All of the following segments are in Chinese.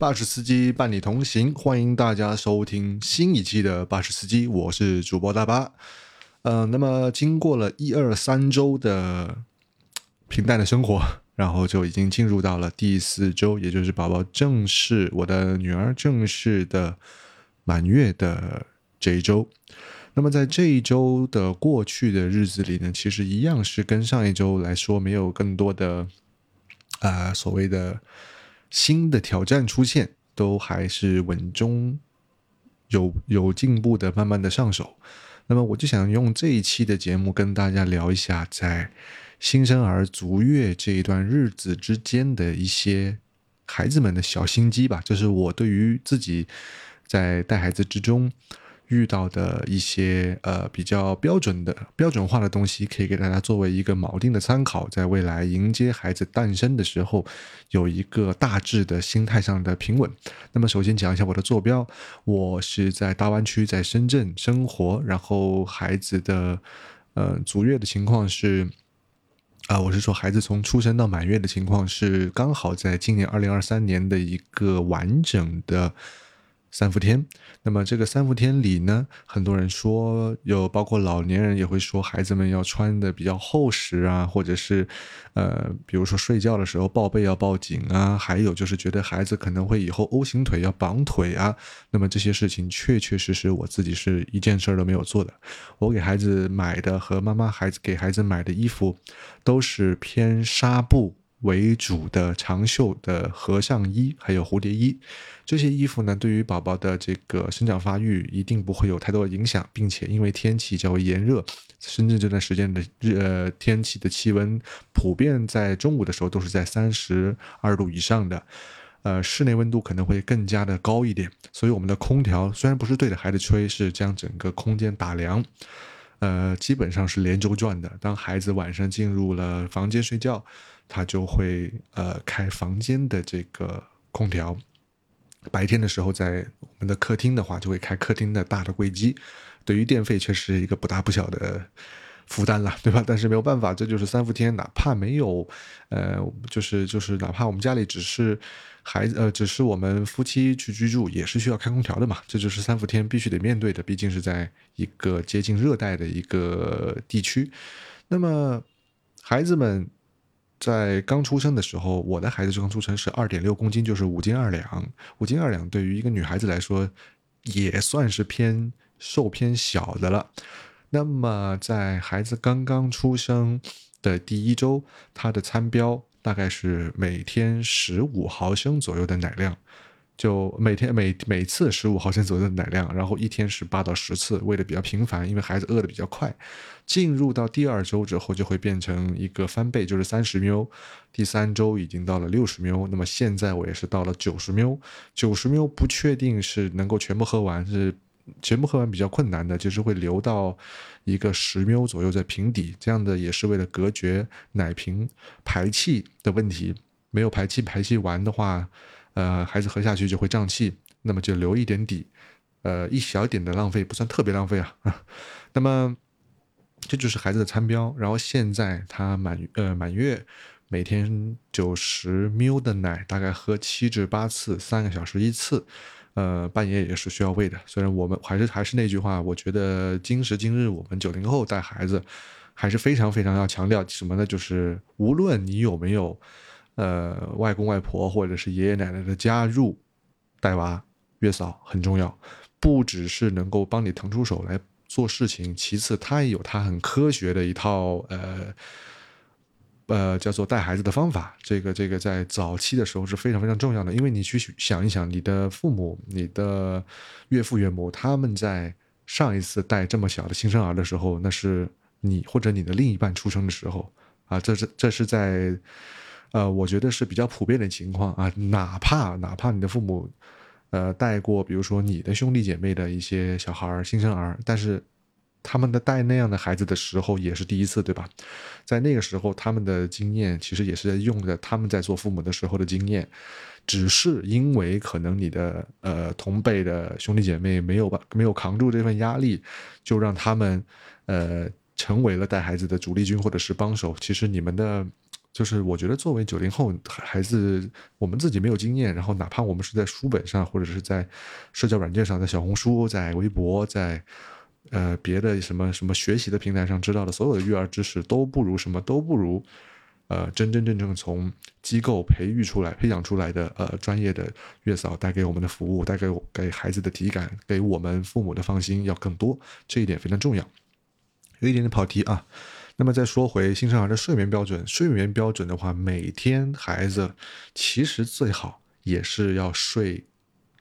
巴士司机伴你同行，欢迎大家收听新一期的巴士司机，我是主播大巴。呃，那么经过了一二三周的平淡的生活，然后就已经进入到了第四周，也就是宝宝正式，我的女儿正式的满月的这一周。那么在这一周的过去的日子里呢，其实一样是跟上一周来说没有更多的啊所谓的新的挑战出现，都还是稳中有有进步的，慢慢的上手。那么我就想用这一期的节目跟大家聊一下，在新生儿足月这一段日子之间的一些孩子们的小心机吧，这是我对于自己在带孩子之中。遇到的一些呃比较标准的标准化的东西，可以给大家作为一个锚定的参考，在未来迎接孩子诞生的时候，有一个大致的心态上的平稳。那么，首先讲一下我的坐标，我是在大湾区，在深圳生活，然后孩子的呃足月的情况是啊，我是说孩子从出生到满月的情况是刚好在今年二零二三年的一个完整的。三伏天，那么这个三伏天里呢，很多人说，有包括老年人也会说，孩子们要穿的比较厚实啊，或者是，呃，比如说睡觉的时候抱被要抱紧啊，还有就是觉得孩子可能会以后 O 型腿要绑腿啊，那么这些事情确确实实我自己是一件事儿都没有做的，我给孩子买的和妈妈孩子给孩子买的衣服，都是偏纱布。为主的长袖的和尚衣，还有蝴蝶衣，这些衣服呢，对于宝宝的这个生长发育一定不会有太多的影响，并且因为天气较为炎热，深圳这段时间的日呃天气的气温普遍在中午的时候都是在三十二度以上的，呃，室内温度可能会更加的高一点，所以我们的空调虽然不是对着孩子吹，是将整个空间打凉，呃，基本上是连轴转的。当孩子晚上进入了房间睡觉。他就会呃开房间的这个空调，白天的时候在我们的客厅的话，就会开客厅的大的柜机，对于电费却是一个不大不小的负担了，对吧？但是没有办法，这就是三伏天，哪怕没有，呃，就是就是哪怕我们家里只是孩子呃，只是我们夫妻去居住，也是需要开空调的嘛，这就是三伏天必须得面对的，毕竟是在一个接近热带的一个地区，那么孩子们。在刚出生的时候，我的孩子刚出生，是二点六公斤，就是五斤二两。五斤二两对于一个女孩子来说，也算是偏瘦偏小的了。那么在孩子刚刚出生的第一周，他的餐标大概是每天十五毫升左右的奶量。就每天每每次十五毫升左右的奶量，然后一天是八到十次，喂的比较频繁，因为孩子饿的比较快。进入到第二周之后，就会变成一个翻倍，就是三十 ml。第三周已经到了六十 ml，那么现在我也是到了九十 ml。九十 ml 不确定是能够全部喝完，是全部喝完比较困难的，就是会留到一个十 ml 左右在瓶底，这样的也是为了隔绝奶瓶排气的问题。没有排气，排气完的话。呃，孩子喝下去就会胀气，那么就留一点底，呃，一小点的浪费不算特别浪费啊。那么这就是孩子的餐标。然后现在他满呃满月，每天九十 ml 的奶，大概喝七至八次，三个小时一次。呃，半夜也是需要喂的。虽然我们还是还是那句话，我觉得今时今日我们九零后带孩子还是非常非常要强调什么呢？就是无论你有没有。呃，外公外婆或者是爷爷奶奶的加入，带娃月嫂很重要，不只是能够帮你腾出手来做事情，其次他也有他很科学的一套呃呃叫做带孩子的方法。这个这个在早期的时候是非常非常重要的，因为你去想一想，你的父母、你的岳父岳母他们在上一次带这么小的新生儿的时候，那是你或者你的另一半出生的时候啊，这是这是在。呃，我觉得是比较普遍的情况啊，哪怕哪怕你的父母，呃，带过，比如说你的兄弟姐妹的一些小孩儿、新生儿，但是他们的带那样的孩子的时候也是第一次，对吧？在那个时候，他们的经验其实也是在用的他们在做父母的时候的经验，只是因为可能你的呃同辈的兄弟姐妹没有吧，没有扛住这份压力，就让他们呃成为了带孩子的主力军或者是帮手。其实你们的。就是我觉得作为九零后孩子，我们自己没有经验，然后哪怕我们是在书本上，或者是在社交软件上，在小红书、在微博、在呃别的什么什么学习的平台上知道的所有的育儿知识，都不如什么都不如。呃，真真正正从机构培育出来、培养出来的呃专业的月嫂带给我们的服务，带给给孩子的体感，给我们父母的放心要更多，这一点非常重要。有一点点跑题啊，那么再说回新生儿的睡眠标准，睡眠标准的话，每天孩子其实最好也是要睡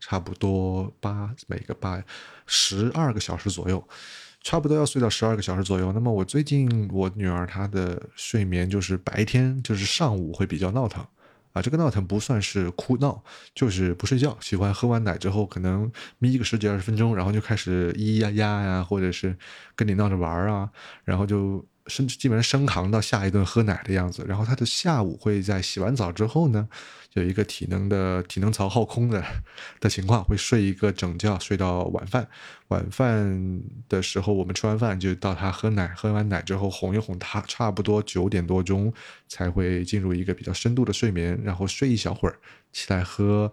差不多八每个八十二个小时左右。差不多要睡到十二个小时左右。那么我最近我女儿她的睡眠就是白天就是上午会比较闹腾，啊，这个闹腾不算是哭闹，就是不睡觉，喜欢喝完奶之后可能眯个十几二十分钟，然后就开始咿咿呀呀呀，或者是跟你闹着玩啊，然后就。甚至基本上升扛到下一顿喝奶的样子，然后他的下午会在洗完澡之后呢，有一个体能的体能槽耗空的的情况，会睡一个整觉，睡到晚饭。晚饭的时候，我们吃完饭就到他喝奶，喝完奶之后哄一哄他，差不多九点多钟才会进入一个比较深度的睡眠，然后睡一小会儿，起来喝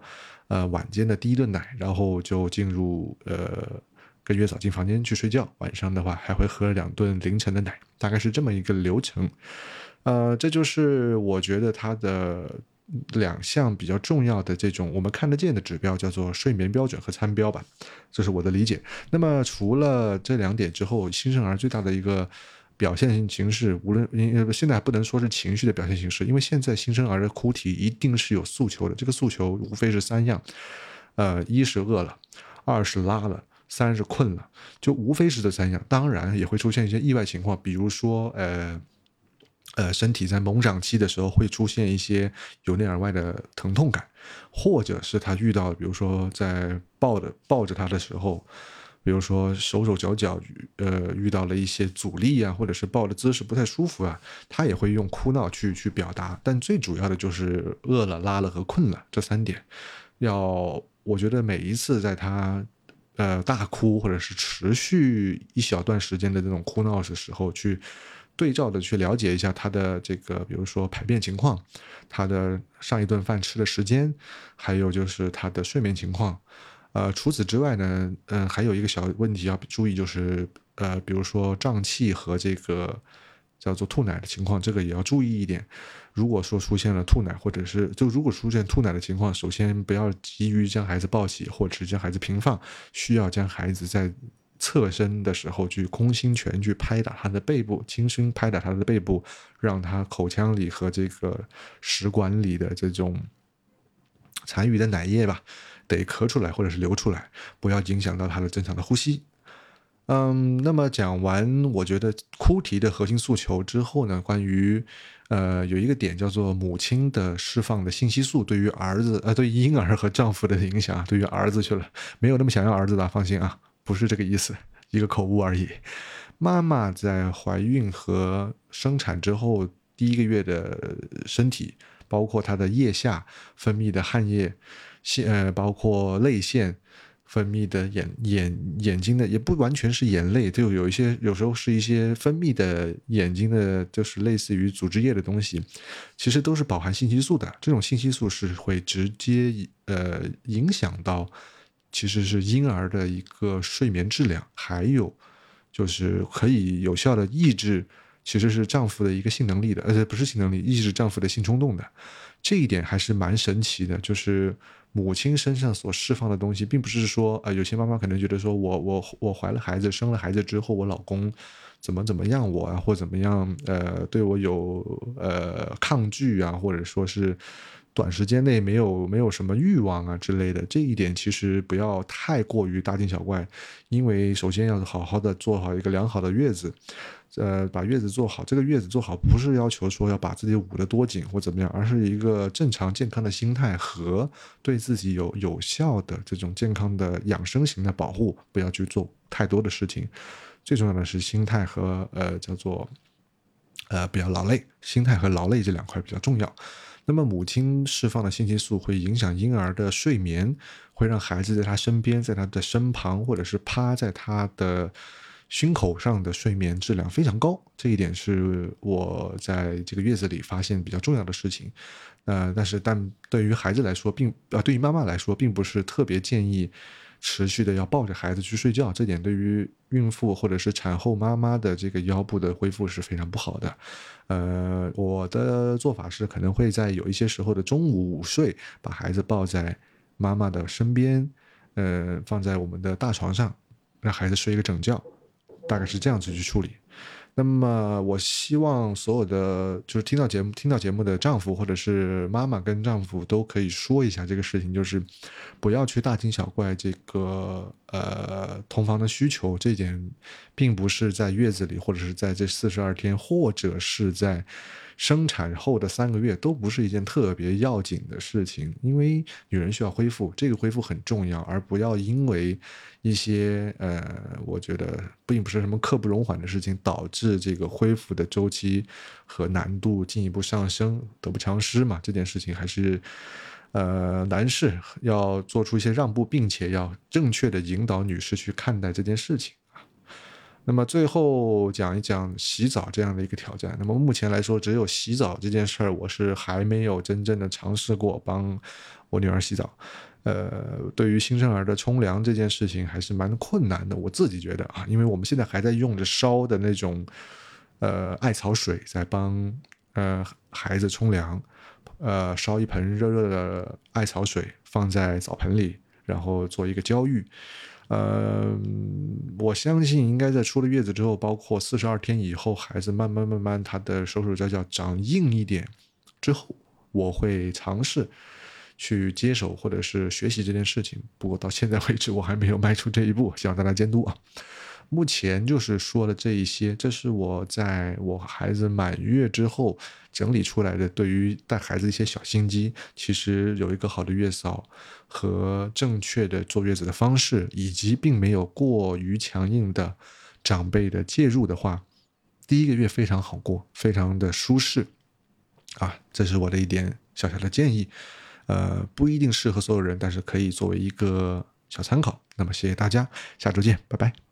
呃晚间的第一顿奶，然后就进入呃。跟月嫂进房间去睡觉，晚上的话还会喝两顿凌晨的奶，大概是这么一个流程。呃，这就是我觉得它的两项比较重要的这种我们看得见的指标，叫做睡眠标准和餐标吧，这是我的理解。那么除了这两点之后，新生儿最大的一个表现形式，无论现在还不能说是情绪的表现形式，因为现在新生儿的哭啼一定是有诉求的，这个诉求无非是三样，呃，一是饿了，二是拉了。三是困了，就无非是这三样，当然也会出现一些意外情况，比如说，呃，呃，身体在猛长期的时候会出现一些由内而外的疼痛感，或者是他遇到，比如说在抱着抱着他的时候，比如说手手脚脚，呃，遇到了一些阻力啊，或者是抱的姿势不太舒服啊，他也会用哭闹去去表达，但最主要的就是饿了、拉了和困了这三点，要我觉得每一次在他。呃，大哭或者是持续一小段时间的这种哭闹的时候，去对照的去了解一下他的这个，比如说排便情况，他的上一顿饭吃的时间，还有就是他的睡眠情况。呃，除此之外呢，嗯，还有一个小问题要注意，就是呃，比如说胀气和这个。叫做吐奶的情况，这个也要注意一点。如果说出现了吐奶，或者是就如果出现吐奶的情况，首先不要急于将孩子抱起，或者是将孩子平放，需要将孩子在侧身的时候去空心拳去拍打他的背部，轻轻拍打他的背部，让他口腔里和这个食管里的这种残余的奶液吧，得咳出来或者是流出来，不要影响到他的正常的呼吸。嗯，那么讲完，我觉得哭啼的核心诉求之后呢，关于，呃，有一个点叫做母亲的释放的信息素对于儿子，呃，对婴儿和丈夫的影响，对于儿子去了，没有那么想要儿子的，放心啊，不是这个意思，一个口误而已。妈妈在怀孕和生产之后第一个月的身体，包括她的腋下分泌的汗液，腺，呃，包括泪腺。分泌的眼眼眼睛的也不完全是眼泪，就有一些有时候是一些分泌的眼睛的，就是类似于组织液的东西，其实都是饱含信息素的。这种信息素是会直接呃影响到，其实是婴儿的一个睡眠质量，还有就是可以有效的抑制，其实是丈夫的一个性能力的，而且不是性能力，抑制丈夫的性冲动的。这一点还是蛮神奇的，就是。母亲身上所释放的东西，并不是说，呃，有些妈妈可能觉得说，我我我怀了孩子，生了孩子之后，我老公怎么怎么样我啊，或怎么样，呃，对我有呃抗拒啊，或者说是短时间内没有没有什么欲望啊之类的，这一点其实不要太过于大惊小怪，因为首先要好好的做好一个良好的月子。呃，把月子做好，这个月子做好不是要求说要把自己捂得多紧或怎么样，而是一个正常健康的心态和对自己有有效的这种健康的养生型的保护，不要去做太多的事情。最重要的是心态和呃叫做呃比较劳累，心态和劳累这两块比较重要。那么母亲释放的信息素会影响婴儿的睡眠，会让孩子在他身边，在他的身旁，或者是趴在他的。胸口上的睡眠质量非常高，这一点是我在这个月子里发现比较重要的事情。呃，但是但对于孩子来说，并呃对于妈妈来说，并不是特别建议持续的要抱着孩子去睡觉。这点对于孕妇或者是产后妈妈的这个腰部的恢复是非常不好的。呃，我的做法是可能会在有一些时候的中午午睡，把孩子抱在妈妈的身边，呃，放在我们的大床上，让孩子睡一个整觉。大概是这样子去处理。那么，我希望所有的就是听到节目、听到节目的丈夫或者是妈妈跟丈夫都可以说一下这个事情，就是不要去大惊小怪这个呃同房的需求。这点并不是在月子里，或者是在这四十二天，或者是在。生产后的三个月都不是一件特别要紧的事情，因为女人需要恢复，这个恢复很重要，而不要因为一些呃，我觉得并不是什么刻不容缓的事情，导致这个恢复的周期和难度进一步上升，得不偿失嘛。这件事情还是呃，男士要做出一些让步，并且要正确的引导女士去看待这件事情。那么最后讲一讲洗澡这样的一个挑战。那么目前来说，只有洗澡这件事儿，我是还没有真正的尝试过帮我女儿洗澡。呃，对于新生儿的冲凉这件事情，还是蛮困难的。我自己觉得啊，因为我们现在还在用着烧的那种呃艾草水，在帮呃孩子冲凉，呃烧一盆热热的艾草水放在澡盆里，然后做一个浇浴。呃，我相信应该在出了月子之后，包括四十二天以后，孩子慢慢慢慢他的手手脚脚长硬一点之后，我会尝试去接手或者是学习这件事情。不过到现在为止，我还没有迈出这一步，希望大家监督啊。目前就是说了这一些，这是我在我孩子满月之后整理出来的对于带孩子一些小心机。其实有一个好的月嫂和正确的坐月子的方式，以及并没有过于强硬的长辈的介入的话，第一个月非常好过，非常的舒适。啊，这是我的一点小小的建议，呃，不一定适合所有人，但是可以作为一个小参考。那么谢谢大家，下周见，拜拜。